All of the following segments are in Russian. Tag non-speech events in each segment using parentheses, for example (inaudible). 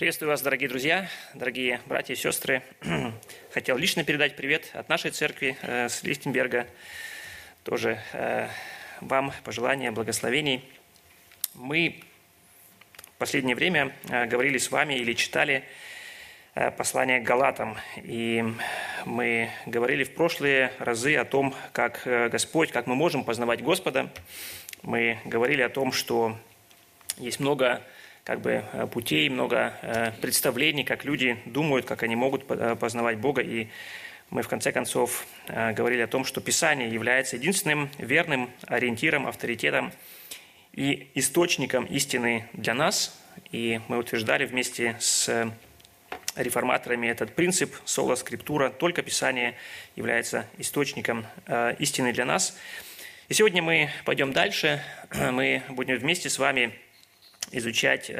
Приветствую вас, дорогие друзья, дорогие братья и сестры. (clears throat) Хотел лично передать привет от нашей церкви э, с Листенберга. Тоже э, вам пожелания, благословений. Мы в последнее время э, говорили с вами или читали э, послание к Галатам. И мы говорили в прошлые разы о том, как э, Господь, как мы можем познавать Господа. Мы говорили о том, что есть много как бы э, путей, много э, представлений, как люди думают, как они могут э, познавать Бога. И мы в конце концов говорили о том, что Писание является единственным верным ориентиром, авторитетом и источником истины для нас. И мы утверждали вместе с реформаторами этот принцип соло скриптура, только Писание является источником истины для нас. И сегодня мы пойдем дальше, (clears throat) мы будем вместе с вами изучать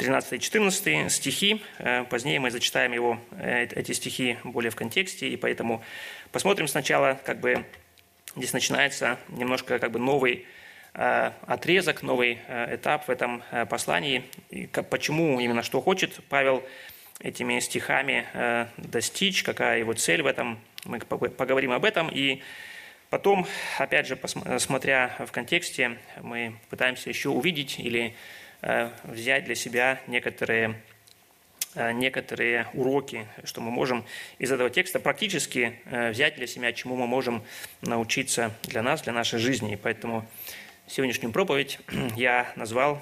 13-14 э, стихи. Э, позднее мы зачитаем его, э, эти стихи более в контексте, и поэтому посмотрим сначала, как бы здесь начинается немножко как бы новый отрезок, новый этап в этом послании. И почему именно что хочет Павел этими стихами достичь, какая его цель в этом. Мы поговорим об этом. И потом, опять же, смотря в контексте, мы пытаемся еще увидеть или взять для себя некоторые, э, некоторые уроки, что мы можем из этого текста практически э, взять для себя, чему мы можем научиться для нас, для нашей жизни. И поэтому сегодняшнюю проповедь (clears throat) я назвал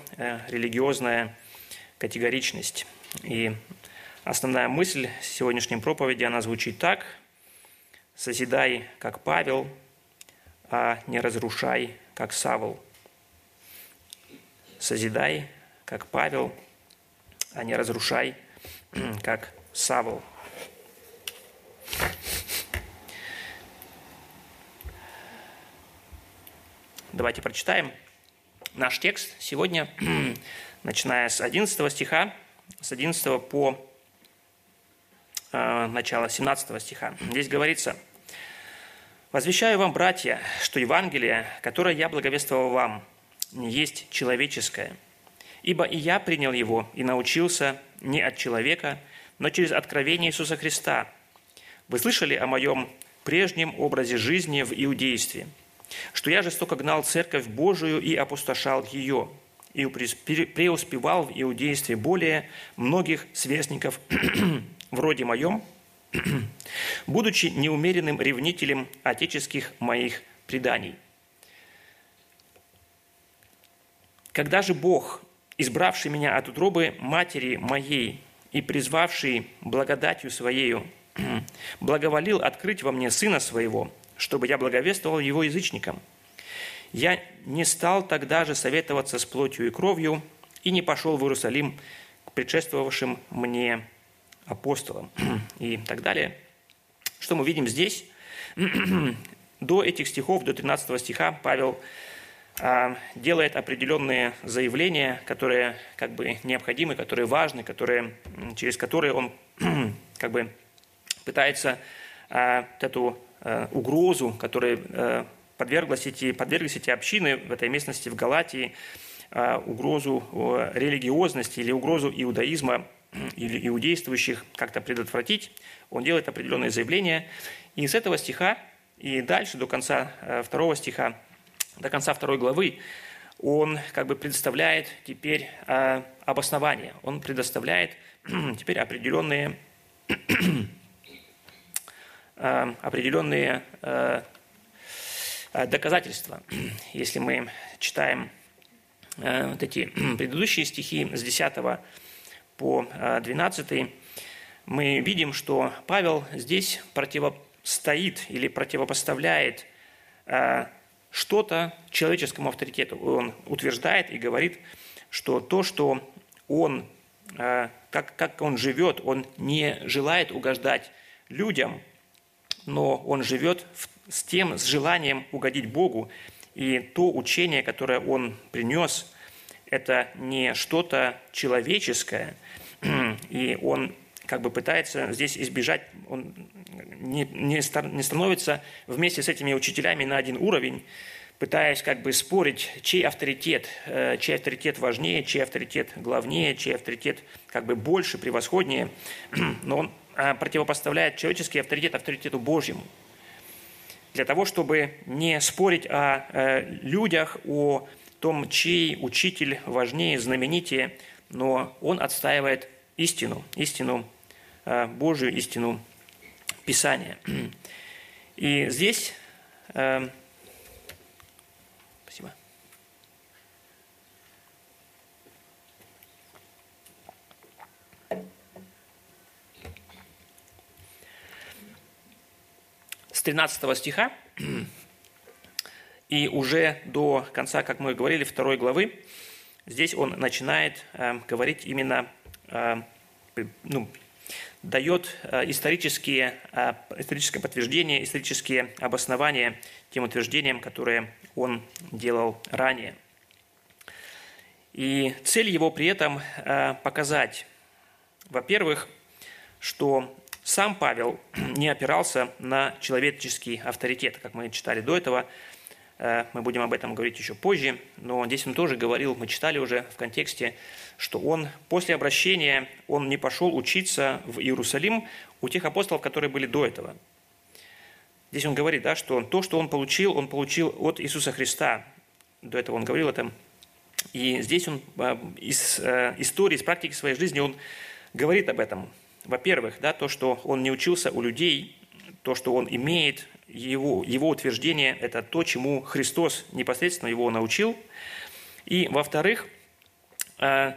«Религиозная категоричность». И основная мысль сегодняшней проповеди, она звучит так «Созидай, как Павел, а не разрушай, как Савл» созидай, как Павел, а не разрушай, (clears throat) как Савл. Давайте прочитаем наш текст сегодня, (clears throat) начиная с 11 стиха, с 11 по э, начало 17 стиха. Здесь говорится, «Возвещаю вам, братья, что Евангелие, которое я благовествовал вам – есть человеческое. Ибо и я принял его и научился не от человека, но через откровение Иисуса Христа. Вы слышали о моем прежнем образе жизни в иудействе, что я жестоко гнал церковь Божию и опустошал ее, и преуспевал в иудействе более многих сверстников (clears throat) вроде моем, (clears throat) будучи неумеренным ревнителем отеческих моих преданий – Когда же Бог, избравший меня от утробы матери моей и призвавший благодатью Своею, (clears throat) благоволил открыть во мне Сына Своего, чтобы я благовествовал Его язычникам, я не стал тогда же советоваться с плотью и кровью и не пошел в Иерусалим к предшествовавшим мне апостолам (clears throat) и так далее. Что мы видим здесь? (clears throat) До этих стихов, до 13 стиха Павел делает определенные заявления, которые как бы необходимы, которые важны, которые, через которые он (clears throat) как бы пытается а, вот эту а, угрозу, которой подверглась эти, подверглись эти общины в этой местности, в Галатии, угрозу религиозности или угрозу иудаизма или иудействующих как-то предотвратить. Он делает определенные заявления. И с этого стиха и дальше, до конца второго стиха, до конца второй главы, он как бы предоставляет теперь э, обоснование, он предоставляет (clears throat) теперь определенные, э, (clears throat) определенные э, доказательства. (clears throat) Если мы читаем вот эти предыдущие стихи с 10 по 12, мы видим, что Павел здесь противостоит или противопоставляет что-то человеческому авторитету. Он утверждает и говорит, что то, что он, э, как, как он живет, он не желает угождать людям, но он живет с тем, с желанием угодить Богу. И то учение, которое он принес, это не что-то человеческое, (clears throat) и он как бы пытается здесь избежать, он не, не, не становится вместе с этими учителями на один уровень, пытаясь как бы спорить, чей авторитет, чей авторитет важнее, чей авторитет главнее, чей авторитет как бы больше, превосходнее. (clears throat) Но он противопоставляет человеческий авторитет авторитету Божьему. Для того, чтобы не спорить о людях, о том, чей учитель важнее, знаменитее, но он отстаивает истину, истину э, Божию, истину Писания. (clears throat) И здесь... Э, спасибо. С 13 стиха и уже до конца, как мы говорили, второй главы, здесь он начинает э, говорить именно, э, ну, дает э, исторические, э, историческое подтверждение, исторические обоснования тем утверждениям, которые он делал ранее. И цель его при этом э, показать, во-первых, что сам Павел (clears throat) не опирался на человеческий авторитет, как мы читали до этого, мы будем об этом говорить еще позже, но здесь он тоже говорил, мы читали уже в контексте, что он после обращения, он не пошел учиться в Иерусалим у тех апостолов, которые были до этого. Здесь он говорит, да, что то, что он получил, он получил от Иисуса Христа. До этого он говорил это. И здесь он э, из э, истории, из практики своей жизни, он говорит об этом. Во-первых, да, то, что он не учился у людей, то, что он имеет, его, его утверждение – это то, чему Христос непосредственно его научил. И, во-вторых, э,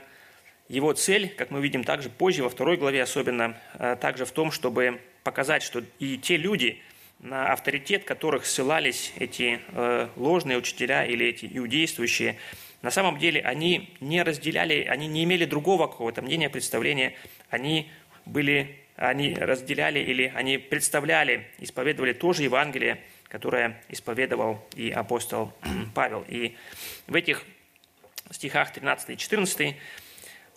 его цель, как мы видим также позже, во второй главе особенно, э, также в том, чтобы показать, что и те люди, на авторитет которых ссылались эти э, ложные учителя или эти иудействующие, на самом деле они не разделяли, они не имели другого какого-то мнения, представления, они были они разделяли или они представляли, исповедовали то же Евангелие, которое исповедовал и апостол (clears throat) Павел. И в этих стихах 13 и 14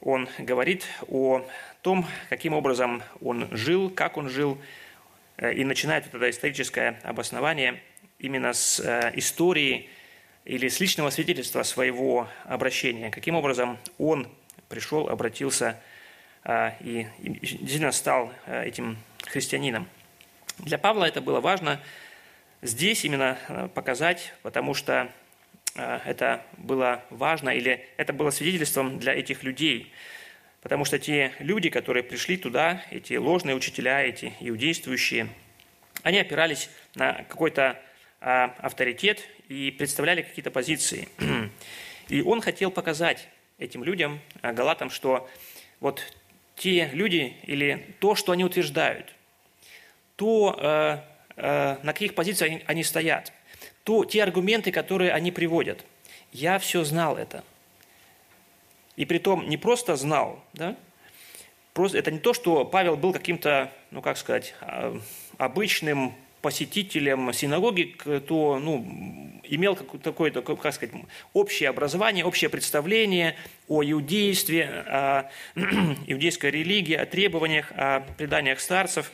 он говорит о том, каким образом он жил, как он жил, э, и начинает вот это историческое обоснование именно с э, истории или с личного свидетельства своего обращения, каким образом он пришел, обратился а, и действительно стал а, этим христианином. Для Павла это было важно здесь именно а, показать, потому что это было важно, или это было свидетельством для этих людей. Потому что те люди, которые пришли туда, эти ложные учителя, эти иудействующие, они опирались на какой-то авторитет и представляли какие-то позиции. (clears throat) И он хотел показать этим людям, галатам, что вот те люди или то, что они утверждают, то, э, э, на каких позициях они, они стоят, то те аргументы, которые они приводят. Я все знал это. И при том не просто знал, да? Просто, это не то, что Павел был каким-то, ну как сказать, а, обычным посетителем синагоги, кто ну, имел такое, такое, как сказать, общее образование, общее представление о иудействе, о (clears throat) иудейской религии, о требованиях, о преданиях старцев.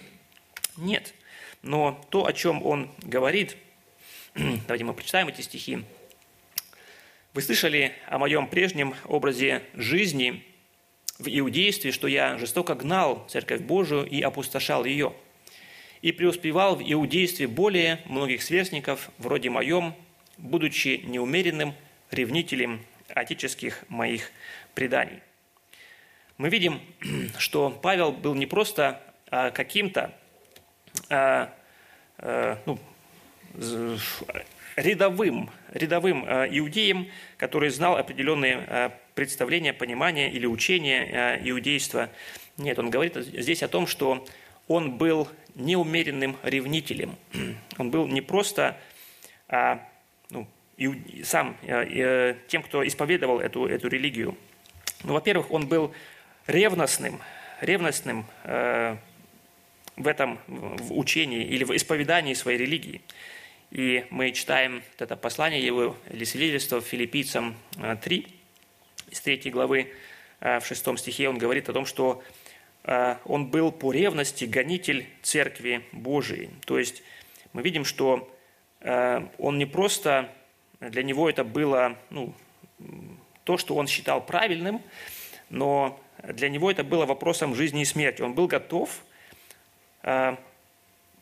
Нет. Но то, о чем он говорит, (clears throat) давайте мы прочитаем эти стихи. Вы слышали о моем прежнем образе жизни в иудействе, что я жестоко гнал Церковь Божию и опустошал ее – и преуспевал в иудействе более многих сверстников, вроде моем, будучи неумеренным ревнителем отеческих моих преданий. Мы видим, (clears throat) что Павел был не просто а, каким-то а, а, ну, рядовым, рядовым иудеем, который знал определенные представления, понимания или учения иудейства. Нет, он говорит здесь о том, что он был неумеренным ревнителем. (clears throat) Он был не просто а, ну, и, сам а, и, тем, кто исповедовал эту, эту религию. Ну, во-первых, он был ревностным, ревностным э, в этом в учении или в исповедании своей религии. И мы читаем это послание его или свидетельство филиппийцам 3, из 3 главы, в 6 стихе он говорит о том, что он был по ревности гонитель Церкви Божией. То есть мы видим, что а, он не просто для него это было ну, то, что он считал правильным, но для него это было вопросом жизни и смерти. Он был готов э,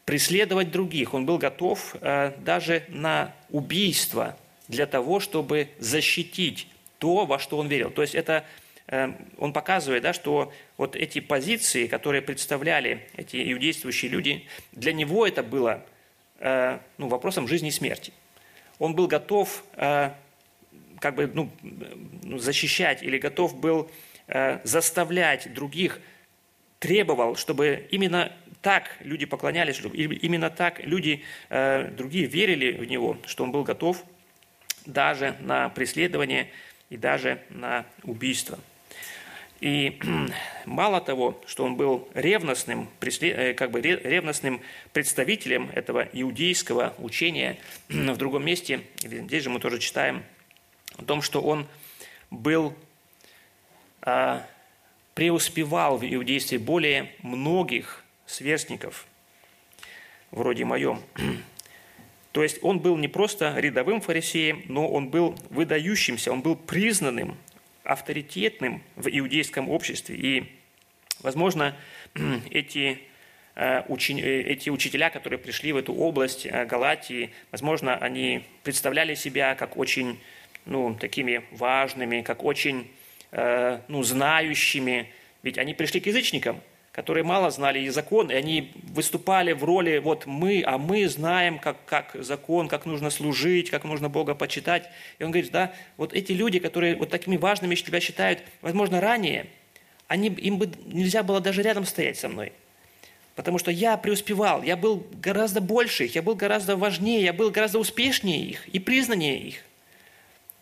преследовать других, он был готов э, даже на убийство для того, чтобы защитить то, во что он верил. То есть это э, он показывает, да, что вот эти позиции, которые представляли эти иудействующие люди, для него это было э, ну, вопросом жизни и смерти. Он был готов э, как бы, ну, защищать или готов был заставлять других, требовал, чтобы именно так люди поклонялись, чтобы именно так люди другие верили в него, что он был готов даже на преследование и даже на убийство. И (clears throat) мало того, что он был ревностным, э, как бы ревностным представителем этого иудейского учения, (clears throat) в другом месте, здесь же мы тоже читаем о том, что он был, а, преуспевал в иудействе более многих сверстников, вроде моем. (clears throat) То есть он был не просто рядовым фарисеем, но он был выдающимся, он был признанным, авторитетным в иудейском обществе. И, возможно, (clears throat) эти, э, учени, э, эти учителя, которые пришли в эту область э, Галатии, возможно, они представляли себя как очень ну, такими важными, как очень ну, знающими. Ведь они пришли к язычникам – которые мало знали и закон, и они выступали в роли вот мы, а мы знаем, как, как закон, как нужно служить, как нужно Бога почитать. И он говорит, да, вот эти люди, которые вот такими важными тебя считают, возможно, ранее, они, им бы нельзя было даже рядом стоять со мной. Потому что я преуспевал, я был гораздо больше их, я был гораздо важнее, я был гораздо успешнее их и признаннее их.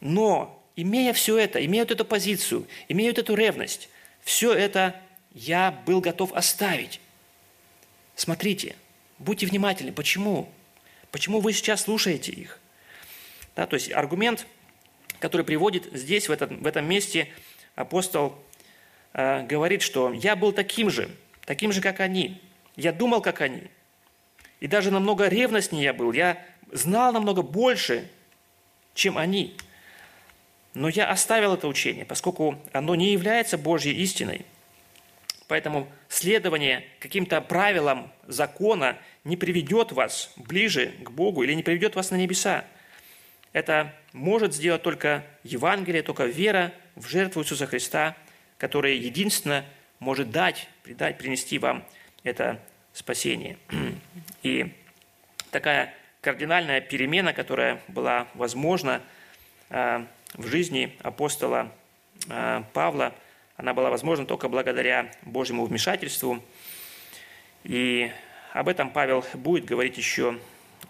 Но, имея все это, имея вот эту позицию, имея вот эту ревность, все это я был готов оставить. Смотрите, будьте внимательны. Почему? Почему вы сейчас слушаете их? Да, то есть аргумент, который приводит здесь, в этом, в этом месте, апостол э, говорит, что я был таким же, таким же, как они. Я думал, как они. И даже намного ревностнее я был. Я знал намного больше, чем они. Но я оставил это учение, поскольку оно не является Божьей истиной – Поэтому следование каким-то правилам закона не приведет вас ближе к Богу или не приведет вас на небеса. Это может сделать только Евангелие, только вера в жертву Иисуса Христа, которая единственно может дать, придать, принести вам это спасение. И такая кардинальная перемена, которая была возможна а, в жизни апостола а, Павла – она была возможна только благодаря Божьему вмешательству. И об этом Павел будет говорить еще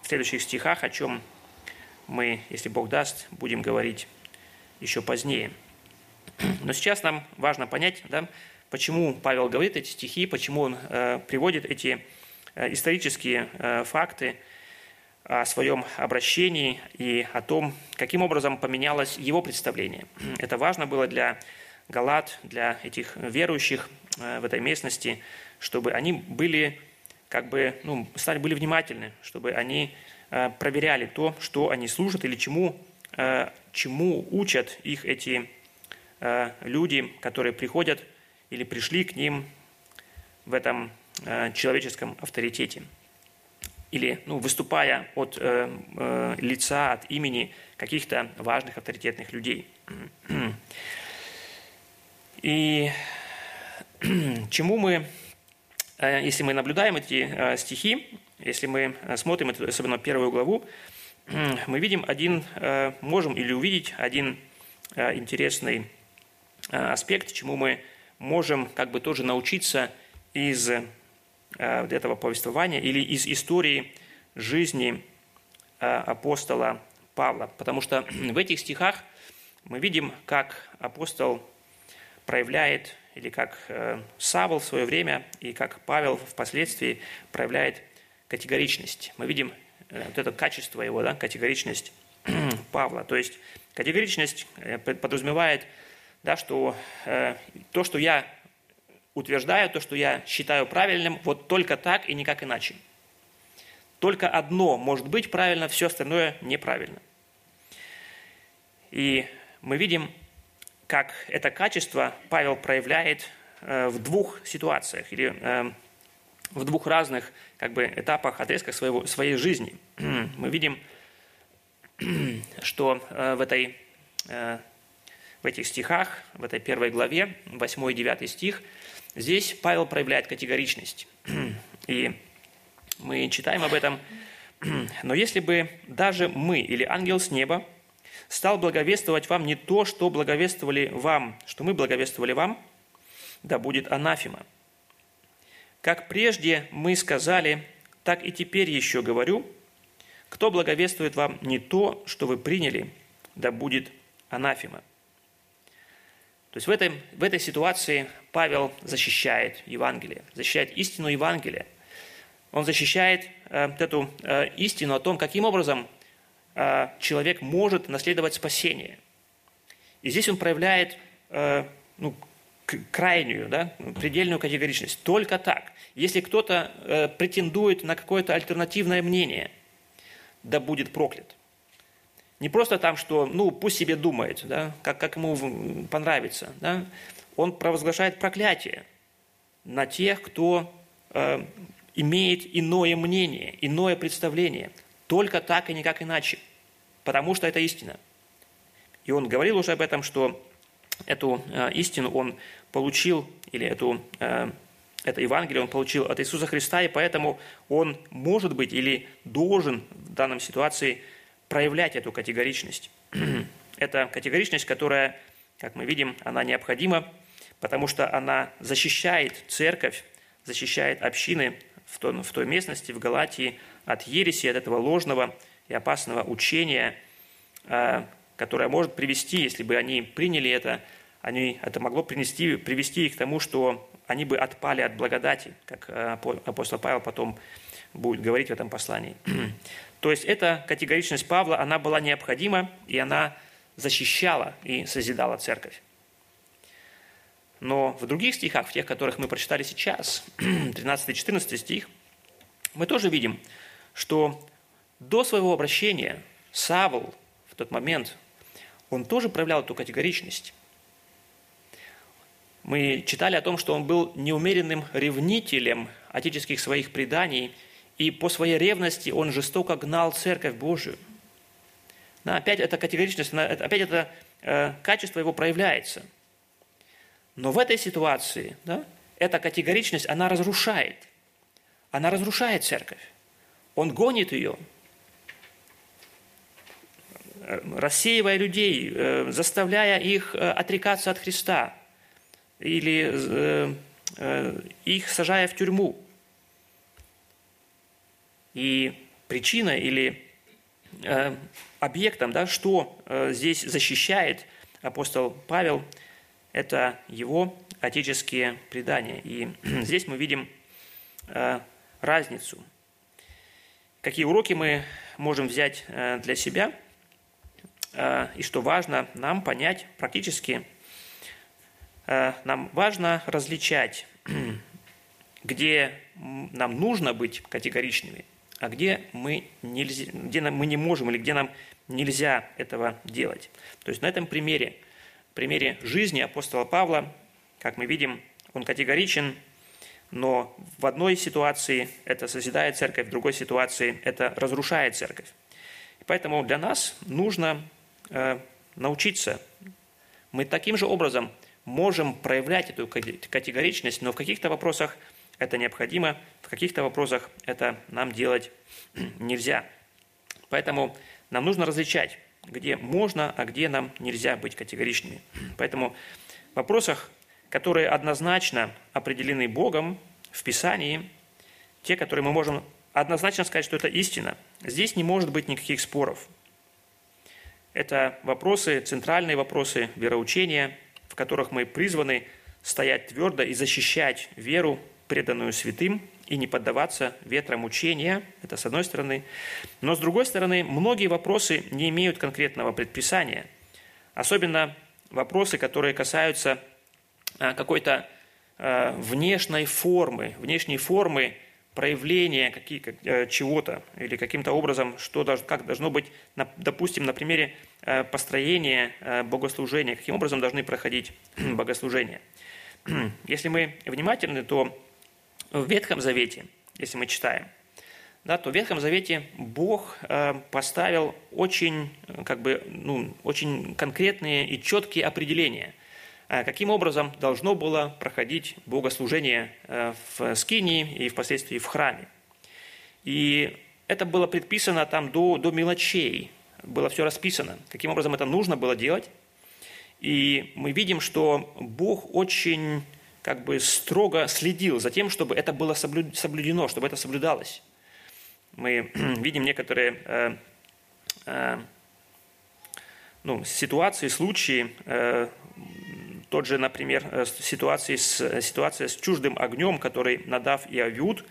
в следующих стихах, о чем мы, если Бог даст, будем говорить еще позднее. Но сейчас нам важно понять, да, почему Павел говорит эти стихи, почему он э, приводит эти э, исторические э, факты о своем обращении и о том, каким образом поменялось его представление. Это важно было для Галат, для этих верующих э, в этой местности, чтобы они были как бы, ну, стали, были внимательны, чтобы они э, проверяли то, что они служат или чему, э, чему учат их эти люди, которые приходят или пришли к ним в этом человеческом авторитете. Или ну, выступая от лица, от имени каких-то важных авторитетных людей. И чему мы, э, если мы наблюдаем эти э, стихи, если мы э, смотрим, особенно первую главу, (clears throat) мы видим один, можем или увидеть один интересный аспект, чему мы можем как бы тоже научиться из этого повествования или из истории жизни апостола Павла. Потому что (clears throat) в этих стихах мы видим, как апостол проявляет, или как э, Савл в свое время, и как Павел впоследствии проявляет категоричность. Мы видим э, вот это качество его, да, категоричность (clears throat) Павла. То есть категоричность э, подразумевает, да, что то, что я утверждаю, то, что я считаю правильным, вот только так и никак иначе. Только одно может быть правильно, все остальное неправильно. И мы видим, как это качество Павел проявляет э, в двух ситуациях или э, в двух разных как бы, этапах, отрезках своего, своей жизни. (clears throat) Мы видим, (clears throat) что э, в, этой, в этих стихах, в этой первой главе, 8 и 9 стих, здесь Павел проявляет категоричность. (clears throat) И мы читаем об этом. «Но если бы даже мы или ангел с неба стал благовествовать вам не то, что благовествовали вам, что мы благовествовали вам, да будет анафима. Как прежде мы сказали, так и теперь еще говорю, кто благовествует вам не то, что вы приняли, да будет анафима. То есть в, этой в этой ситуации Павел защищает Евангелие, защищает истину Евангелия. Он защищает э, эту э, истину о том, каким образом человек может наследовать спасение. И здесь он проявляет э, ну, крайнюю, да, предельную категоричность. Только так. Если кто-то э, претендует на какое-то альтернативное мнение, да будет проклят. Не просто там, что, ну, пусть себе думает, да, как, как ему понравится. Да. Он провозглашает проклятие на тех, кто э, имеет иное мнение, иное представление – только так и никак иначе, потому что это истина. И он говорил уже об этом, что эту э, истину он получил, или эту, э, это Евангелие он получил от Иисуса Христа, и поэтому он может быть или должен в данном ситуации проявлять эту категоричность. (clears throat) Это категоричность, которая, как мы видим, она необходима, потому что она защищает церковь, защищает общины в той, в той местности, в Галатии, от ереси, от этого ложного и опасного учения, а, которое может привести, если бы они приняли это, они, это могло принести, привести их к тому, что они бы отпали от благодати, как а, апостол Павел потом будет говорить в этом послании. (clears throat) То есть эта категоричность Павла, она была необходима, и она защищала и созидала церковь. Но в других стихах, в тех, которых мы прочитали сейчас, (clears throat) 13-14 стих, мы тоже видим, что до своего обращения Савл в тот момент, он тоже проявлял эту категоричность. Мы читали о том, что он был неумеренным ревнителем отеческих своих преданий, и по своей ревности он жестоко гнал Церковь Божию. Да, опять эта категоричность, опять это э, качество его проявляется. Но в этой ситуации да, эта категоричность, она разрушает. Она разрушает церковь. Он гонит ее, рассеивая людей, э, заставляя их э, отрекаться от Христа или э, их сажая в тюрьму. И причина или объектом, да, что здесь защищает апостол Павел, это его отеческие предания. И (clears throat) здесь мы видим разницу – какие уроки мы можем взять э, для себя, э, и что важно нам понять практически, э, нам важно различать, (clears throat) где нам нужно быть категоричными, а где мы, нельзя, где мы не можем или где нам нельзя этого делать. То есть на этом примере, примере жизни апостола Павла, как мы видим, он категоричен но в одной ситуации это созидает церковь, в другой ситуации это разрушает церковь. И поэтому для нас нужно э, научиться. Мы таким же образом можем проявлять эту категоричность, но в каких-то вопросах это необходимо, в каких-то вопросах это нам делать (clears throat) нельзя. Поэтому нам нужно различать, где можно, а где нам нельзя быть категоричными. Поэтому в вопросах которые однозначно определены Богом в Писании, те, которые мы можем однозначно сказать, что это истина, здесь не может быть никаких споров. Это вопросы, центральные вопросы вероучения, в которых мы призваны стоять твердо и защищать веру, преданную святым, и не поддаваться ветрам учения, это с одной стороны. Но с другой стороны, многие вопросы не имеют конкретного предписания. Особенно вопросы, которые касаются какой-то э, внешней формы, внешней формы проявление какие, э, чего-то или каким-то образом, что, как должно быть, допустим, на примере э, построения э, богослужения, каким образом должны проходить богослужения. (clears throat) Если мы внимательны, то в Ветхом Завете, если мы читаем, да, то в Ветхом Завете Бог поставил очень, как бы, ну, очень конкретные и четкие определения – каким образом должно было проходить богослужение э, в Скинии и впоследствии в храме. И это было предписано там до, до мелочей, было все расписано, каким образом это нужно было делать. И мы видим, что Бог очень как бы строго следил за тем, чтобы это было соблюдено, чтобы это соблюдалось. Мы (clears throat) видим некоторые э, э, ну, ситуации, случаи э, тот же, например, э, ситуация с, ситуация с чуждым огнем, который Надав и Авиуд,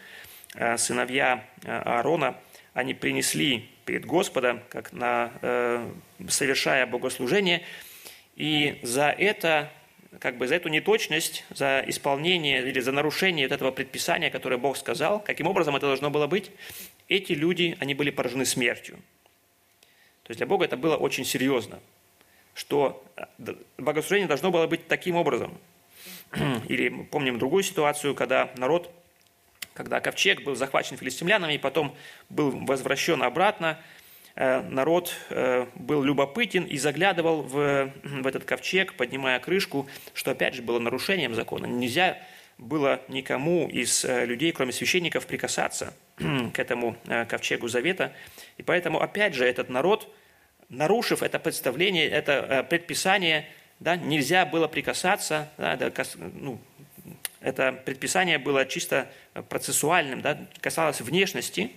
э, сыновья э, Аарона, они принесли перед Господом, как на, совершая богослужение, и за это, как бы за эту неточность, за исполнение или за нарушение вот этого предписания, которое Бог сказал, каким образом это должно было быть, эти люди, они были поражены смертью. То есть для Бога это было очень серьезно что э, богослужение должно было быть таким образом. (clears throat) Или помним другую ситуацию, когда народ, когда ковчег был захвачен филистимлянами и потом был возвращен обратно, э, народ э, был любопытен и заглядывал в, (clears throat) в этот ковчег, поднимая крышку, что опять же было нарушением закона. Нельзя было никому из людей, кроме священников, прикасаться (clears throat) к этому ковчегу завета. И поэтому, опять же, этот народ – нарушив это представление, это э, предписание, да, нельзя было прикасаться, да, это, ну, это предписание было чисто процессуальным, да, касалось внешности,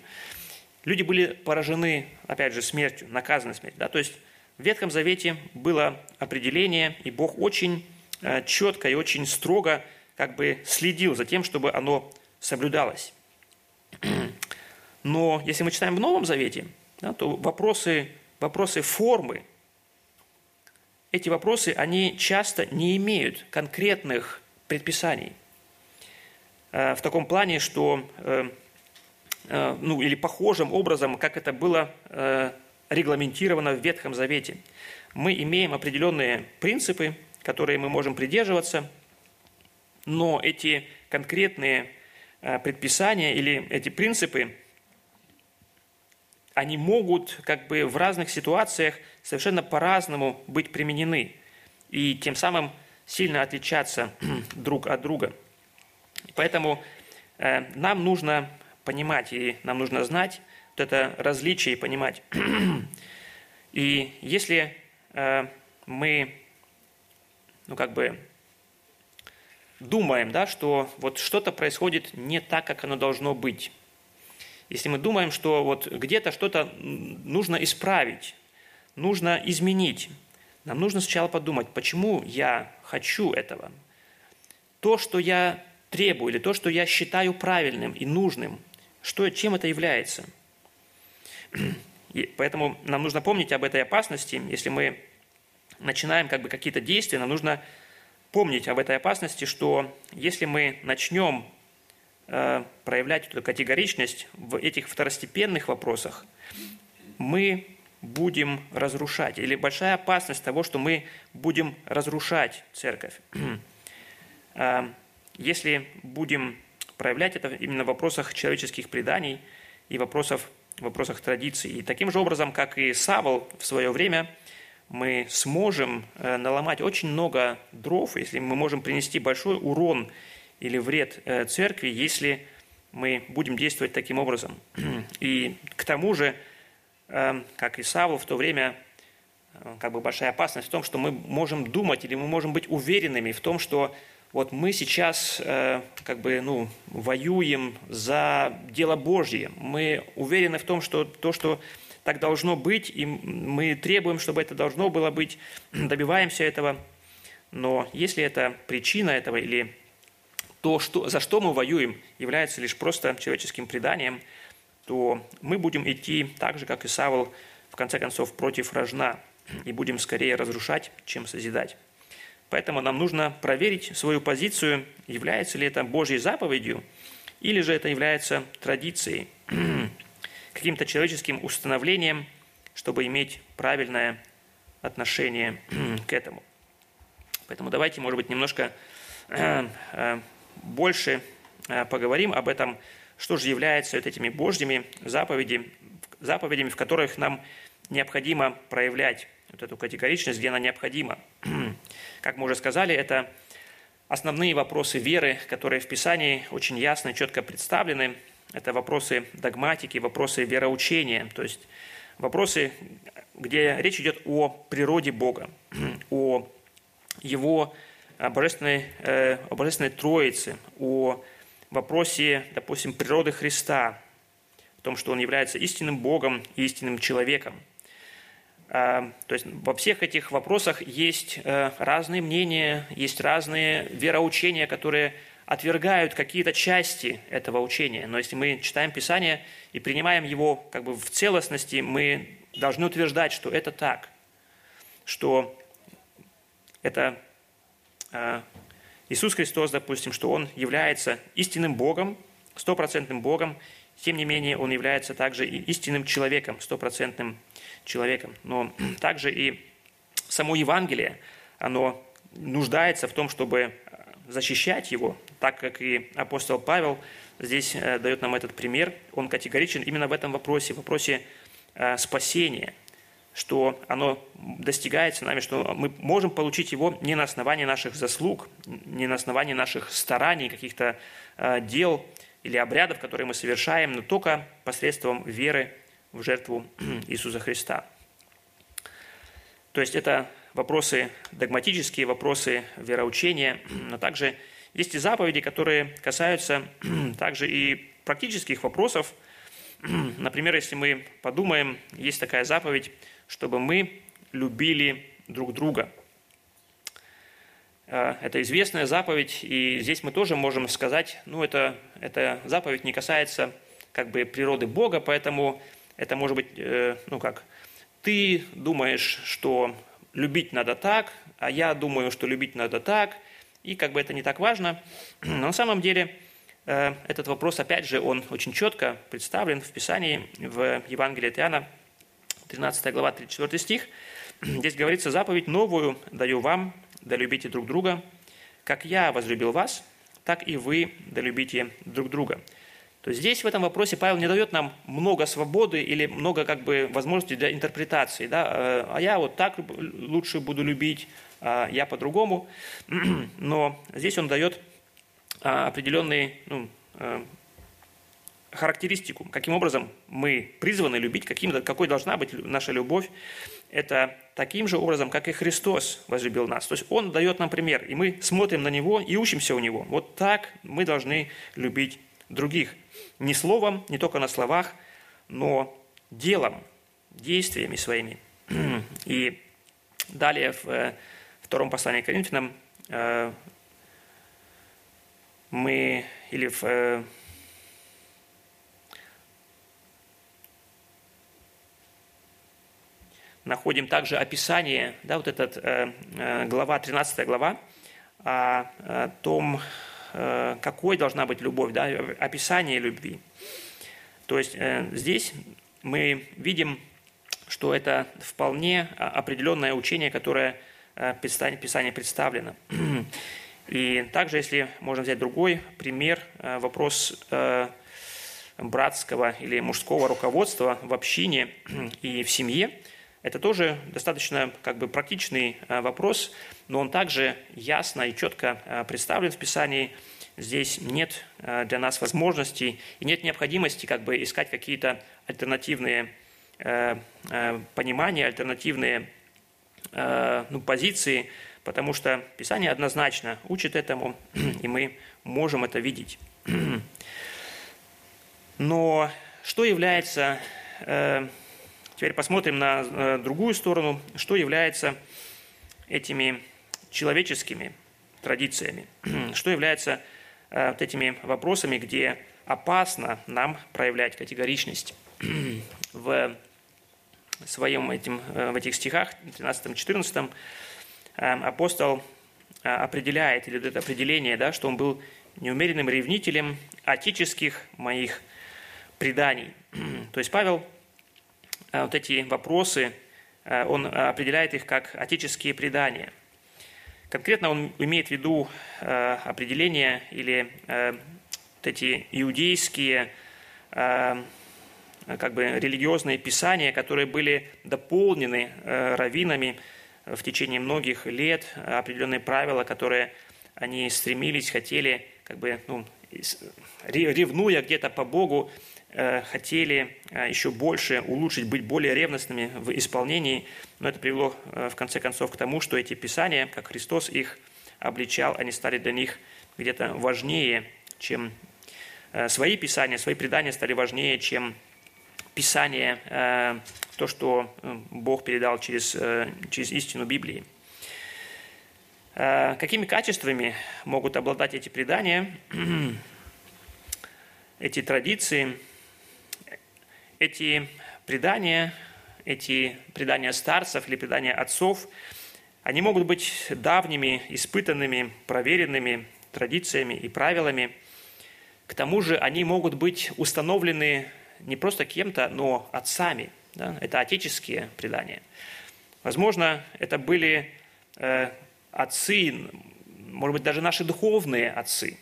люди были поражены, опять же, смертью, наказаны смертью. Да, то есть в Ветхом Завете было определение, и Бог очень э, четко и очень строго как бы следил за тем, чтобы оно соблюдалось. (clears throat) Но если мы читаем в Новом Завете, да, то вопросы вопросы формы, эти вопросы, они часто не имеют конкретных предписаний. Э, в таком плане, что, э, э, ну, или похожим образом, как это было регламентировано в Ветхом Завете. Мы имеем определенные принципы, которые мы можем придерживаться, но эти конкретные предписания или эти принципы они могут как бы в разных ситуациях совершенно по-разному быть применены и тем самым сильно отличаться (clears throat) друг от друга. Поэтому э, нам нужно понимать и нам нужно знать вот это различие и понимать. (clears throat) И если э, мы, ну как бы думаем, да, что вот что-то происходит не так, как оно должно быть, если мы думаем, что вот где-то что-то нужно исправить, нужно изменить, нам нужно сначала подумать, почему я хочу этого. То, что я требую, или то, что я считаю правильным и нужным, что, чем это является. И поэтому нам нужно помнить об этой опасности. Если мы начинаем как бы какие-то действия, нам нужно помнить об этой опасности, что если мы начнем проявлять эту категоричность в этих второстепенных вопросах, мы будем разрушать. Или большая опасность того, что мы будем разрушать церковь. (clears throat) Э, если будем проявлять это именно в вопросах человеческих преданий и вопросов, вопросах традиций. И таким же образом, как и Савол в свое время, мы сможем э, наломать очень много дров, если мы можем принести большой урон или вред э, церкви, если мы будем действовать таким образом. (clears throat) И к тому же, э, как и Савл в то время, э, как бы большая опасность в том, что мы можем думать или мы можем быть уверенными в том, что вот мы сейчас как бы, ну, воюем за дело Божье. Мы уверены в том, что то, что так должно быть, и мы требуем, чтобы это должно было быть, (clears throat) добиваемся этого. Но если это причина этого или то, что, за что мы воюем, является лишь просто человеческим преданием, то мы будем идти так же, как и Савол, в конце концов, против рожна, и будем скорее разрушать, чем созидать. Поэтому нам нужно проверить свою позицию, является ли это Божьей заповедью, или же это является традицией, (clears throat) каким-то человеческим установлением, чтобы иметь правильное отношение (clears throat) к этому. Поэтому давайте, может быть, немножко (clears throat) больше поговорим об этом, что же является вот этими Божьими заповедями, заповедями, в которых нам необходимо проявлять вот эту категоричность, где она необходима. (clears throat) Как мы уже сказали, это основные вопросы веры, которые в Писании очень ясно и четко представлены. Это вопросы догматики, вопросы вероучения, то есть вопросы, где речь идет о природе Бога, (clears throat) о Его божественной, э, о божественной Троице, о вопросе, допустим, природы Христа, в том, что Он является истинным Богом и истинным человеком – а, то есть во всех этих вопросах есть э, разные мнения, есть разные вероучения, которые отвергают какие-то части этого учения. Но если мы читаем Писание и принимаем его как бы в целостности, мы должны утверждать, что это так, что это Иисус Христос, допустим, что Он является истинным Богом, стопроцентным Богом, тем не менее Он является также и истинным человеком, стопроцентным человеком. Но (clears throat) также и само Евангелие, оно нуждается в том, чтобы защищать его, так как и апостол Павел здесь э, дает нам этот пример. Он категоричен именно в этом вопросе, в вопросе э, спасения, что оно достигается нами, что мы можем получить его не на основании наших заслуг, не на основании наших стараний, каких-то э, дел или обрядов, которые мы совершаем, но только посредством веры в жертву (clears throat) Иисуса Христа. То есть это вопросы догматические, вопросы вероучения, (clears throat) но также есть и заповеди, которые касаются (clears throat) также и практических вопросов. Например, если мы подумаем, есть такая заповедь, чтобы мы любили друг друга. Э, это известная заповедь, и здесь мы тоже можем сказать, ну, это, эта заповедь не касается как бы природы Бога, поэтому это может быть, э, ну как, ты думаешь, что любить надо так, а я думаю, что любить надо так, и как бы это не так важно. Но на самом деле э, этот вопрос, опять же, он очень четко представлен в Писании, в Евангелии от Иоанна, 13 глава, 34 стих. (clears throat) Здесь говорится, заповедь новую даю вам, да любите друг друга, как я возлюбил вас, так и вы да любите друг друга. То есть здесь в этом вопросе Павел не дает нам много свободы или много как бы возможностей для интерпретации. Да? Э, а я вот так лучше буду любить, а я по-другому. (clears throat) Но здесь он дает а, определенные ну, э, характеристику, каким образом мы призваны любить, каким, какой должна быть наша любовь. Это таким же образом, как и Христос возлюбил нас. То есть Он дает нам пример, и мы смотрим на Него и учимся у Него. Вот так мы должны любить других. Не словом, не только на словах, но делом, действиями своими. И далее в э, втором послании к Коринфянам э, мы, или в находим также описание, да, вот эта глава, 13 глава, о том, Э, какой должна быть любовь, да, описание любви. То есть э, здесь мы видим, что это вполне определенное учение, которое э, в Писании представлено. (clears throat) И также, если можно взять другой пример, вопрос братского или мужского руководства в общине (clears throat) и в семье, это тоже достаточно как бы практичный вопрос, но он также ясно и четко э, представлен в Писании. Здесь нет э, для нас возможностей и нет необходимости как бы искать какие-то альтернативные э, понимания, альтернативные ну, позиции, потому что Писание однозначно учит этому, (clears throat) и мы можем это видеть. (clears throat) Но что является, теперь посмотрим на другую сторону, что является этими человеческими традициями, (clears throat) что является э, вот этими вопросами, где опасно нам проявлять категоричность. (clears throat) В своем этим, э, в этих стихах, 13-14, э, апостол определяет, или это определение, да, что он был неумеренным ревнителем отеческих моих преданий. (clears throat) То есть Павел э, вот эти вопросы, э, он определяет их как отеческие предания. Конкретно он имеет в виду э, определение или вот эти иудейские как бы религиозные писания, которые были дополнены раввинами в течение многих лет, определенные правила, которые они стремились, хотели, как бы, ну, ревнуя где-то по Богу, Э, хотели э, еще больше улучшить, быть более ревностными в исполнении, но это привело э, в конце концов к тому, что эти писания, как Христос их обличал, они стали для них где-то важнее, чем свои писания, свои предания стали важнее, чем Писание, то, что Бог передал через, через истину Библии. Какими качествами могут обладать эти предания, (clears throat) эти традиции – эти предания, эти предания старцев или предания отцов, они могут быть давними, испытанными, проверенными традициями и правилами. К тому же они могут быть установлены не просто кем-то, но отцами. Да? Это отеческие предания. Возможно, это были э, отцы, может быть, даже наши духовные отцы,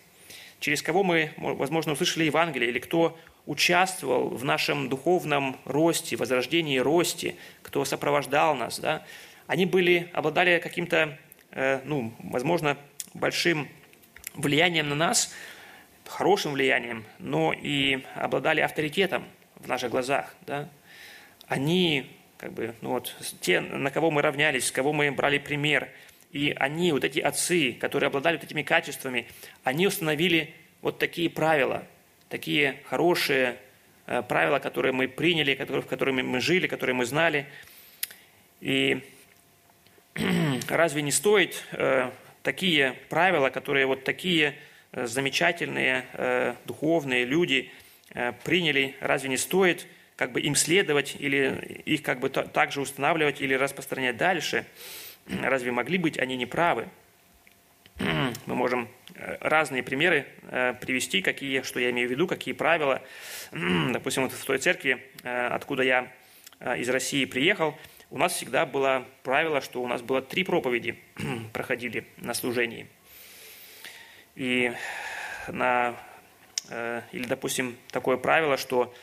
через кого мы, возможно, услышали Евангелие, или кто участвовал в нашем духовном росте, возрождении росте, кто сопровождал нас, да, они были, обладали каким-то, э, ну, возможно, большим влиянием на нас, хорошим влиянием, но и обладали авторитетом в наших глазах, да. Они, как бы, ну вот, те, на кого мы равнялись, с кого мы брали пример, и они, вот эти отцы, которые обладали вот этими качествами, они установили вот такие правила – такие хорошие э, правила, которые мы приняли, которые, которыми мы жили, которые мы знали. И (clears throat) разве не стоит э, такие правила, которые вот такие э, замечательные духовные люди приняли, разве не стоит как бы им следовать или их как бы также устанавливать или распространять дальше? (clears throat) Разве могли быть они неправы? (clears throat) Мы можем разные примеры э, привести, какие, что я имею в виду, какие правила. Допустим, вот в той церкви, э, откуда я из России приехал, у нас всегда было правило, что у нас было три проповеди (clears throat) проходили на служении. И на, или, допустим, такое правило, что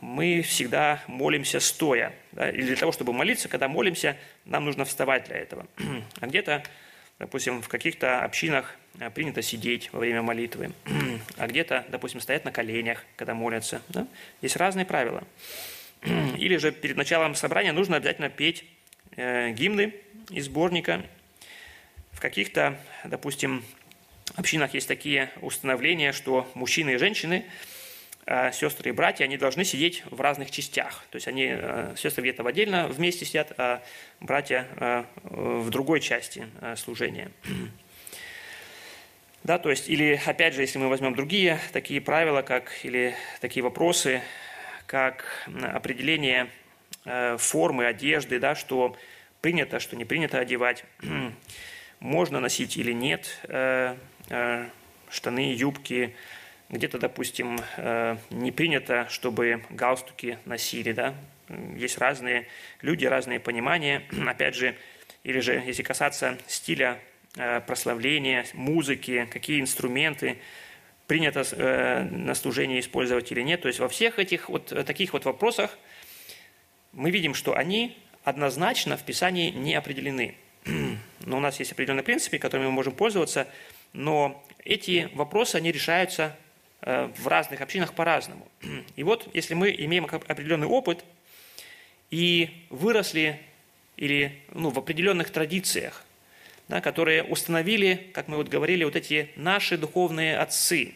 мы всегда молимся стоя. Да, или для того, чтобы молиться, когда молимся, нам нужно вставать для этого. (clears throat) А где-то Допустим, в каких-то общинах э, принято сидеть во время молитвы, (clears throat) а где-то, допустим, стоять на коленях, когда молятся. Да? Есть разные правила. (clears throat) Или же перед началом собрания нужно обязательно петь э, гимны из сборника. В каких-то, допустим, общинах есть такие установления, что мужчины и женщины – сестры и братья, они должны сидеть в разных частях. То есть они, э, сестры где-то отдельно вместе сидят, а братья э, в другой части служения. (clears throat) Да, то есть, или опять же, если мы возьмем другие такие правила, как, или такие вопросы, как определение формы одежды, да, что принято, что не принято одевать, (clears throat) можно носить или нет штаны, юбки, где-то, допустим, э, не принято, чтобы галстуки носили, да, есть разные люди, разные понимания, (clears throat) опять же, или же, если касаться стиля э, прославления, музыки, какие инструменты принято э, на служении использовать или нет. То есть во всех этих вот таких вот вопросах мы видим, что они однозначно в Писании не определены. (clears throat) Но у нас есть определенные принципы, которыми мы можем пользоваться, но эти вопросы, они решаются в разных общинах по-разному. И вот, если мы имеем определенный опыт и выросли или ну, в определенных традициях, да, которые установили, как мы вот говорили, вот эти наши духовные отцы,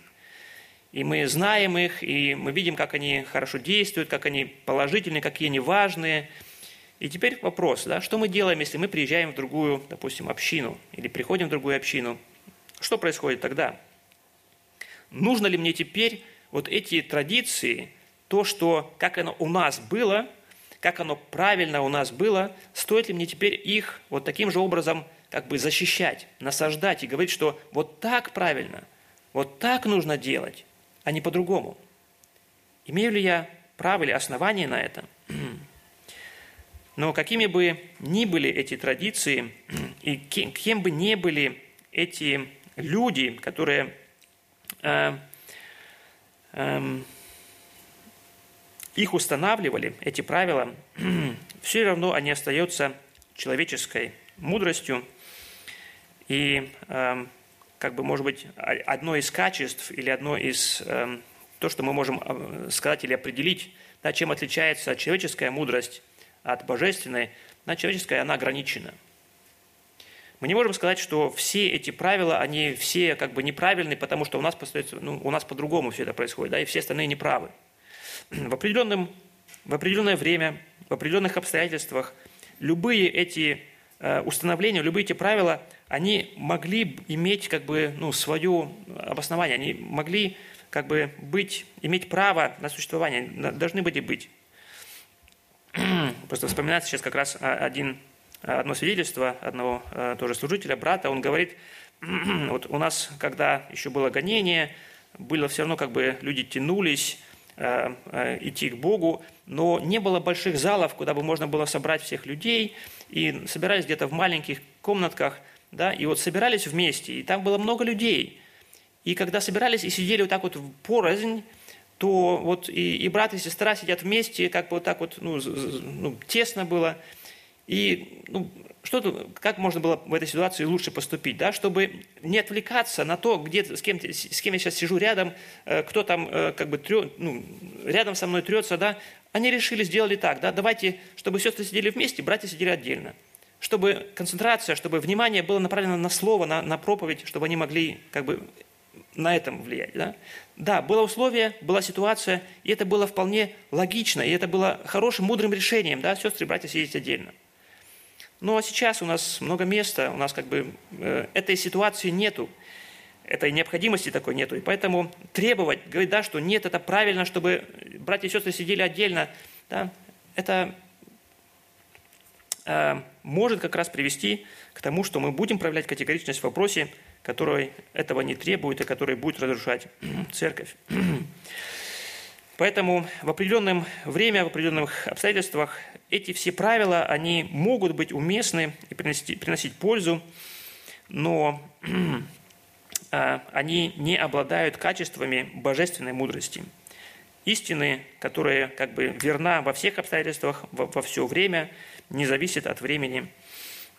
и мы знаем их, и мы видим, как они хорошо действуют, как они положительные, какие они важные. И теперь вопрос, да, что мы делаем, если мы приезжаем в другую, допустим, общину, или приходим в другую общину? Что происходит тогда? Нужно ли мне теперь вот эти традиции, то, что, как оно у нас было, как оно правильно у нас было, стоит ли мне теперь их вот таким же образом как бы защищать, насаждать и говорить, что вот так правильно, вот так нужно делать, а не по-другому. Имею ли я право или основание на это? (clears throat) Но какими бы ни были эти традиции, (clears throat) и кем, кем бы ни были эти люди, которые их устанавливали, эти правила, (clears throat) все равно они остаются человеческой мудростью. И, э, как бы, может быть, одно из качеств или одно из то, что мы можем э, сказать или определить, да, чем отличается человеческая мудрость от божественной, да, человеческая, она ограничена. Мы не можем сказать, что все эти правила, они все как бы неправильные, потому что у нас, ну, у нас по-другому все это происходит, да, и все остальные неправы. В, определенном, в определенное время, в определенных обстоятельствах любые эти э, установления, любые эти правила, они могли иметь как бы, ну, свое обоснование, они могли как бы быть, иметь право на существование, должны быть и быть. Просто вспоминается сейчас как раз один, одно свидетельство одного э, тоже служителя, брата, он говорит, вот у нас, когда еще было гонение, было все равно как бы люди тянулись, э, э, идти к Богу, но не было больших залов, куда бы можно было собрать всех людей, и собирались где-то в маленьких комнатках, да, и вот собирались вместе, и там было много людей – и когда собирались и сидели вот так вот порознь, то вот и, и брат, и сестра сидят вместе, как бы вот так вот, ну, ну тесно было. И ну, что тут, как можно было в этой ситуации лучше поступить, да, чтобы не отвлекаться на то, где, с, кем, с кем я сейчас сижу рядом, э, кто там э, как бы трет, ну, рядом со мной трется, да, они решили, сделали так, да, давайте, чтобы сестры сидели вместе, братья сидели отдельно. Чтобы концентрация, чтобы внимание было направлено на слово, на, на проповедь, чтобы они могли как бы на этом влиять. Да? да, было условие, была ситуация, и это было вполне логично, и это было хорошим, мудрым решением, да, сестры и братья сидеть отдельно. Ну а сейчас у нас много места, у нас как бы э, этой ситуации нету, этой необходимости такой нету. И поэтому требовать, говорить, да, что нет, это правильно, чтобы братья и сестры сидели отдельно, да, это э, может как раз привести к тому, что мы будем проявлять категоричность в вопросе, который этого не требует и который будет разрушать церковь. (clears throat) Поэтому в определенное время, в определенных обстоятельствах эти все правила, они могут быть уместны и приносить, приносить пользу, но (clears throat) а, они не обладают качествами божественной мудрости. Истины, которые как бы верна во всех обстоятельствах, во, во все время, не зависят от времени.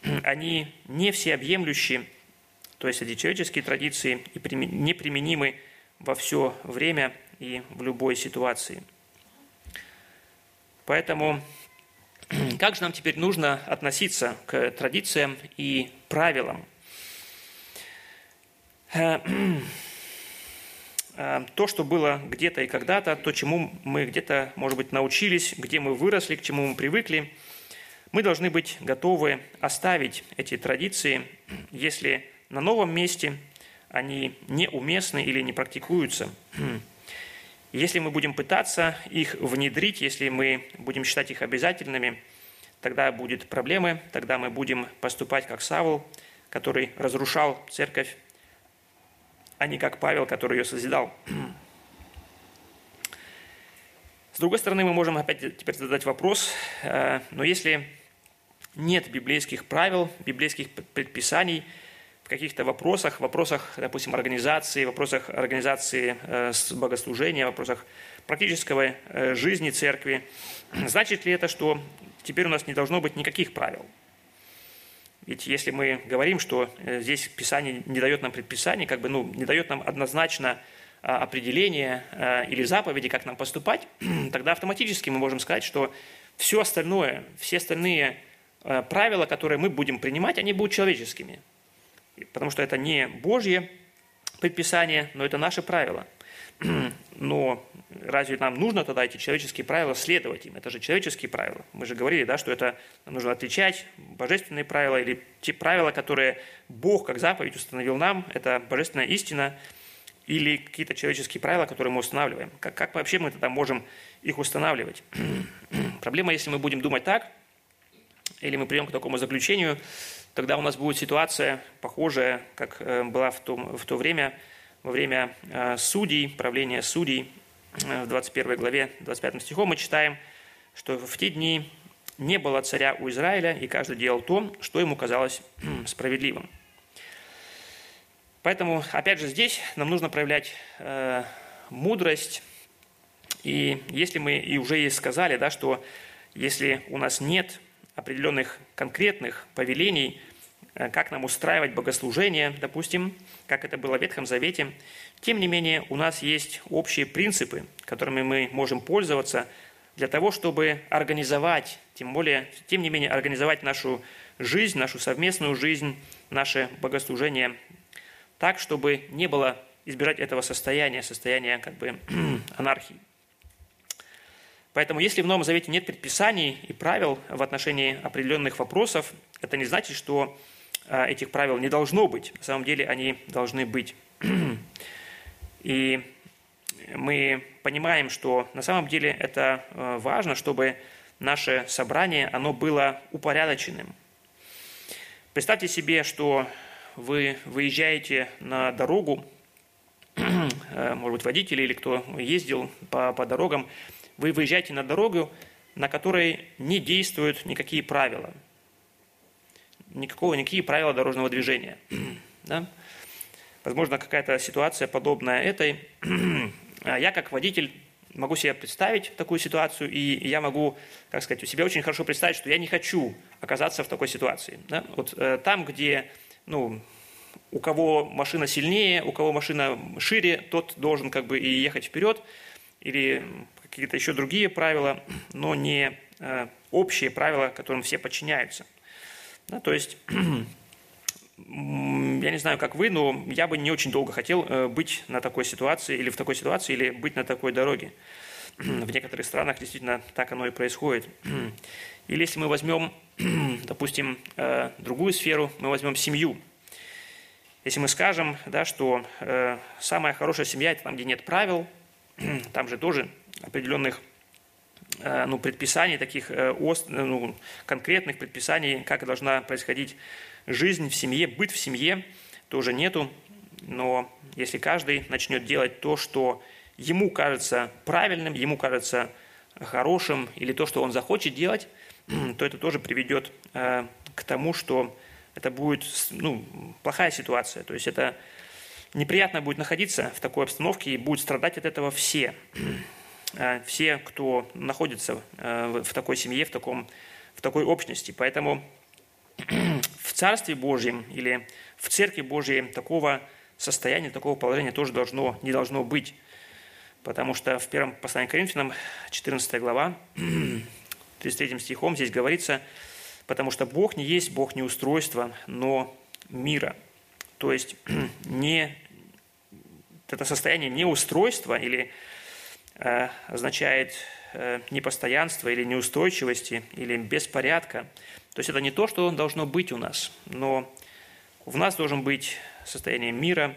(clears throat) Они не всеобъемлющие, то есть эти человеческие традиции неприменимы во все время и в любой ситуации. Поэтому (clears throat) как же нам теперь нужно относиться к традициям и правилам? Э, (clears throat) э, то, что было где-то и когда-то, то, чему мы где-то, может быть, научились, где мы выросли, к чему мы привыкли, мы должны быть готовы оставить эти традиции, если на новом месте они неуместны или не практикуются. (clears throat) Если мы будем пытаться их внедрить, если мы будем считать их обязательными, тогда будут проблемы, тогда мы будем поступать как Савл, который разрушал церковь, а не как Павел, который ее созидал. С другой стороны, мы можем опять теперь задать вопрос, э, но если нет библейских правил, библейских предписаний – в каких-то вопросах, вопросах, допустим, организации, вопросах организации э, богослужения, вопросах практической э, жизни церкви. (clears throat) Значит ли это, что теперь у нас не должно быть никаких правил? Ведь если мы говорим, что э, здесь Писание не дает нам предписаний, как бы, ну, не дает нам однозначно а, определения или заповеди, как нам поступать, (clears throat) тогда автоматически мы можем сказать, что все остальное, все остальные правила, которые мы будем принимать, они будут человеческими потому что это не Божье предписание, но это наши правила. (clears throat) Но разве нам нужно тогда эти человеческие правила следовать им? Это же человеческие правила. Мы же говорили, да, что это нужно отличать божественные правила или те правила, которые Бог как заповедь установил нам, это божественная истина, или какие-то человеческие правила, которые мы устанавливаем. Как, как вообще мы тогда можем их устанавливать? (clears throat) Проблема, если мы будем думать так, или мы придем к такому заключению, тогда у нас будет ситуация похожая, как э, была в то, в то время во время судей, правления судей, в 21 главе, 25 стихом мы читаем, что в те дни не было царя у Израиля, и каждый делал то, что ему казалось справедливым. Поэтому, опять же, здесь нам нужно проявлять э, мудрость. И если мы и уже и сказали, да, что если у нас нет определенных конкретных повелений, э, как нам устраивать богослужение, допустим, как это было в Ветхом Завете, тем не менее у нас есть общие принципы, которыми мы можем пользоваться для того, чтобы организовать, тем более, тем не менее, организовать нашу жизнь, нашу совместную жизнь, наше богослужение так, чтобы не было избирать этого состояния, состояния как бы (clears throat) анархии. Поэтому если в Новом Завете нет предписаний и правил в отношении определенных вопросов, это не значит, что а, этих правил не должно быть. На самом деле они должны быть. (clears throat) И мы понимаем, что на самом деле это а, важно, чтобы наше собрание, оно было упорядоченным. Представьте себе, что вы выезжаете на дорогу, э, (clears throat) может быть, водитель или кто ездил по, по дорогам, вы выезжаете на дорогу, на которой не действуют никакие правила. Никакого, никакие правила дорожного движения. (clears throat) Да? Возможно, какая-то ситуация подобная этой. (clears throat) А я как водитель могу себе представить такую ситуацию, и я могу, как сказать, у себя очень хорошо представить, что я не хочу оказаться в такой ситуации. Да? Вот э, там, где ну, у кого машина сильнее, у кого машина шире, тот должен как бы и ехать вперед, или какие-то еще другие правила, но не э, общие правила, которым все подчиняются. Да, то есть, (clears throat) я не знаю, как вы, но я бы не очень долго хотел э, быть на такой ситуации, или в такой ситуации, или быть на такой дороге. (clears throat) В некоторых странах действительно так оно и происходит. (clears throat) Или если мы возьмем, допустим, э, другую сферу, мы возьмем семью – если мы скажем, да, что самая хорошая семья – это там, где нет правил, там же тоже определенных э, ну, предписаний, таких э, ост, ну, конкретных предписаний, как должна происходить жизнь в семье, быть в семье, тоже нету. Но если каждый начнет делать то, что ему кажется правильным, ему кажется хорошим, или то, что он захочет делать, (clears throat) то это тоже приведет э, к тому, что это будет ну, плохая ситуация. То есть это неприятно будет находиться в такой обстановке, и будут страдать от этого все. (clears throat) Э, все, кто находится э, в такой семье, в, таком, в такой общности. Поэтому (clears throat) в Царстве Божьем или в Церкви Божьей такого состояния, такого положения тоже должно, не должно быть. Потому что в первом послании к Коринфянам, 14 глава, (clears throat) 33 стихом здесь говорится – потому что Бог не есть Бог не устройства, но мира. То есть (clears throat) не, это состояние неустройства или означает э, непостоянство или неустойчивости или беспорядка. То есть это не то, что должно быть у нас, но в нас должен быть состояние мира,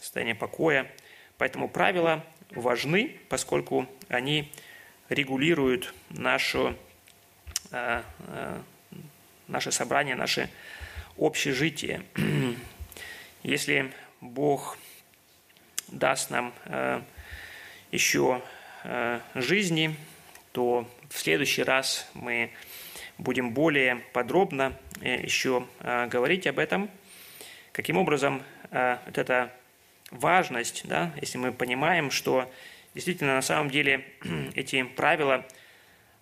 состояние покоя. Поэтому правила важны, поскольку они регулируют нашу э, э, наше собрание, наше общежитие. Если Бог даст нам э, еще э, жизни, то в следующий раз мы будем более подробно э, еще говорить об этом. Каким образом вот эта важность, да, если мы понимаем, что действительно на самом деле (clears throat) эти правила –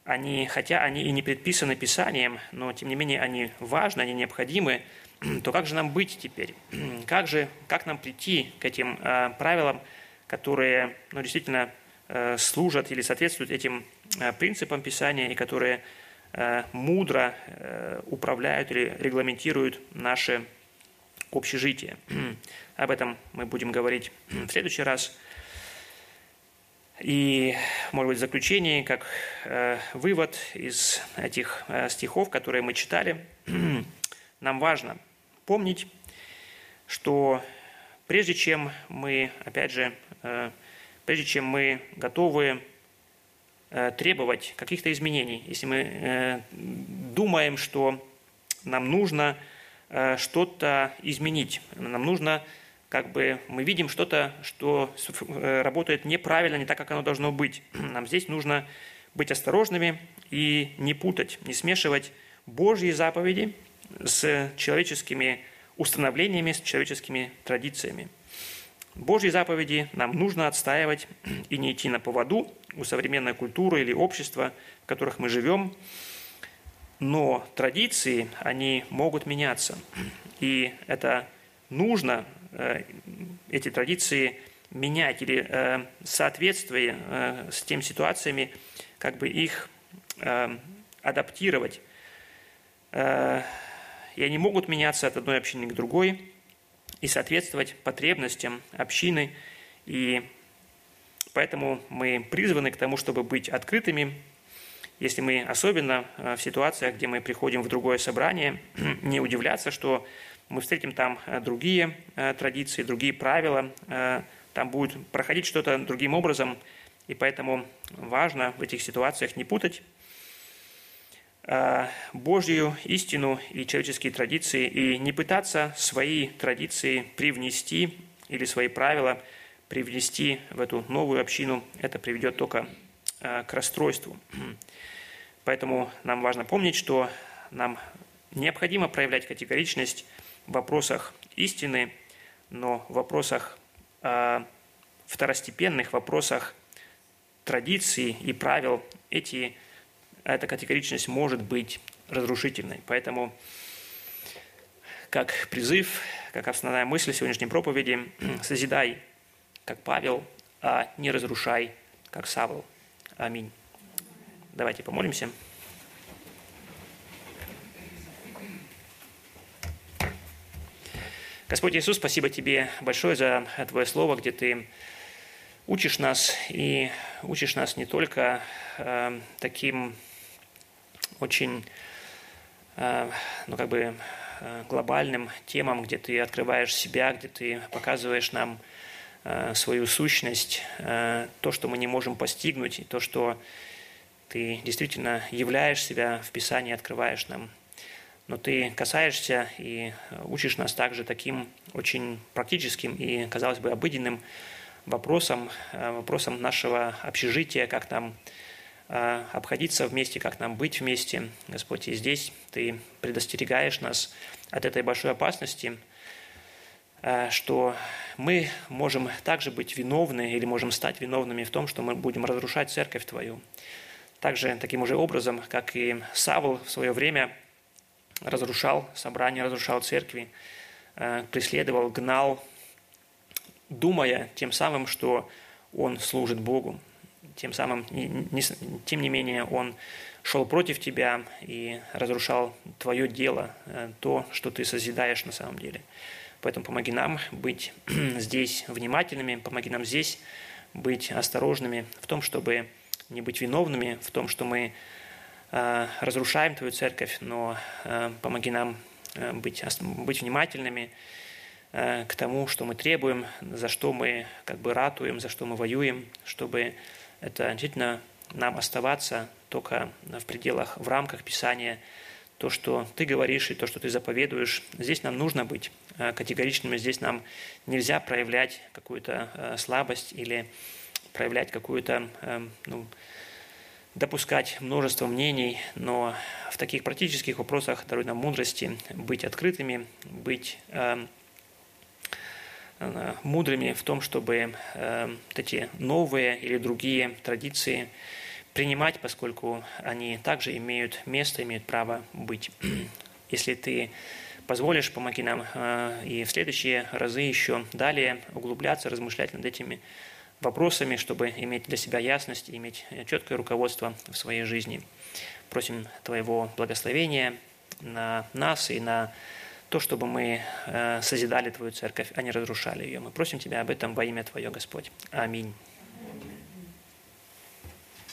они, хотя они и не предписаны Писанием, но тем не менее они важны, они необходимы, (clears throat) то как же нам быть теперь? (clears throat) Как же, как нам прийти к этим э, правилам, которые ну, действительно э, служат или соответствуют этим э, принципам Писания и которые э, мудро э, управляют или регламентируют наше общежитие? (clears throat) Об этом мы будем говорить в следующий раз. И, может быть, в заключение, как э, вывод из этих э, стихов, которые мы читали, (clears throat) нам важно помнить, что прежде чем мы, опять же, э, прежде чем мы готовы э, требовать каких-то изменений, если мы э, думаем, что нам нужно э, что-то изменить, нам нужно как бы мы видим что-то, что работает неправильно, не так, как оно должно быть. (clears throat) Нам здесь нужно быть осторожными и не путать, не смешивать Божьи заповеди с человеческими установлениями, с человеческими традициями. Божьи заповеди нам нужно отстаивать и не идти на поводу у современной культуры или общества, в которых мы живем. Но традиции, они могут меняться. И это нужно, э, эти традиции менять или э, э, с теми ситуациями, как бы их адаптировать. И они могут меняться от одной общины к другой и соответствовать потребностям общины. И поэтому мы призваны к тому, чтобы быть открытыми, если мы особенно в ситуациях, где мы приходим в другое собрание, (clears throat) не удивляться, что мы встретим там э, другие э, традиции, другие правила, э, там будет проходить что-то другим образом, и поэтому важно в этих ситуациях не путать Божью истину и человеческие традиции, и не пытаться свои традиции привнести или свои правила привнести в эту новую общину. Это приведет только к расстройству. Поэтому нам важно помнить, что нам необходимо проявлять категоричность в вопросах истины, но в вопросах э, второстепенных, вопросах традиций и правил эти, эта категоричность может быть разрушительной. Поэтому как призыв, как основная мысль сегодняшней проповеди, (clears throat) созидай, как Павел, а не разрушай, как Савл. Аминь. Давайте помолимся. Господь Иисус, спасибо Тебе большое за Твое Слово, где Ты учишь нас, и учишь нас не только э, таким очень, э, ну, как бы, э, глобальным темам, где Ты открываешь себя, где Ты показываешь нам э, свою сущность, то, что мы не можем постигнуть, и то, что Ты действительно являешь себя в Писании, открываешь нам – но ты касаешься и учишь нас также таким очень практическим и, казалось бы, обыденным вопросом, вопросом нашего общежития, как нам э, обходиться вместе, как нам быть вместе. Господь, и здесь Ты предостерегаешь нас от этой большой опасности, э, что мы можем также быть виновны или можем стать виновными в том, что мы будем разрушать церковь Твою. Также таким же образом, как и Савл в свое время – разрушал собрания, разрушал церкви, э, преследовал, гнал, думая тем самым, что он служит Богу. Тем самым, тем не менее, он шел против тебя и разрушал твое дело, э, то, что ты созидаешь на самом деле. Поэтому помоги нам быть (clears throat) здесь внимательными, помоги нам здесь быть осторожными в том, чтобы не быть виновными в том, что мы Э, разрушаем Твою церковь, но э, помоги нам быть, быть внимательными к тому, что мы требуем, за что мы как бы ратуем, за что мы воюем, чтобы это действительно нам оставаться только в пределах, в рамках Писания, то, что ты говоришь и то, что ты заповедуешь. Здесь нам нужно быть категоричными, здесь нам нельзя проявлять какую-то слабость или проявлять какую-то ну, допускать множество мнений, но в таких практических вопросах даруй нам мудрости, быть открытыми, быть э, э, мудрыми в том, чтобы э, вот эти новые или другие традиции принимать, поскольку они также имеют место, имеют право быть. (clears throat) Если ты позволишь, помоги нам э, и в следующие разы еще далее углубляться, размышлять над этими вопросами, чтобы иметь для себя ясность иметь четкое руководство в своей жизни. Просим Твоего благословения на нас и на то, чтобы мы э, созидали Твою церковь, а не разрушали ее. Мы просим Тебя об этом во имя Твое, Господь. Аминь.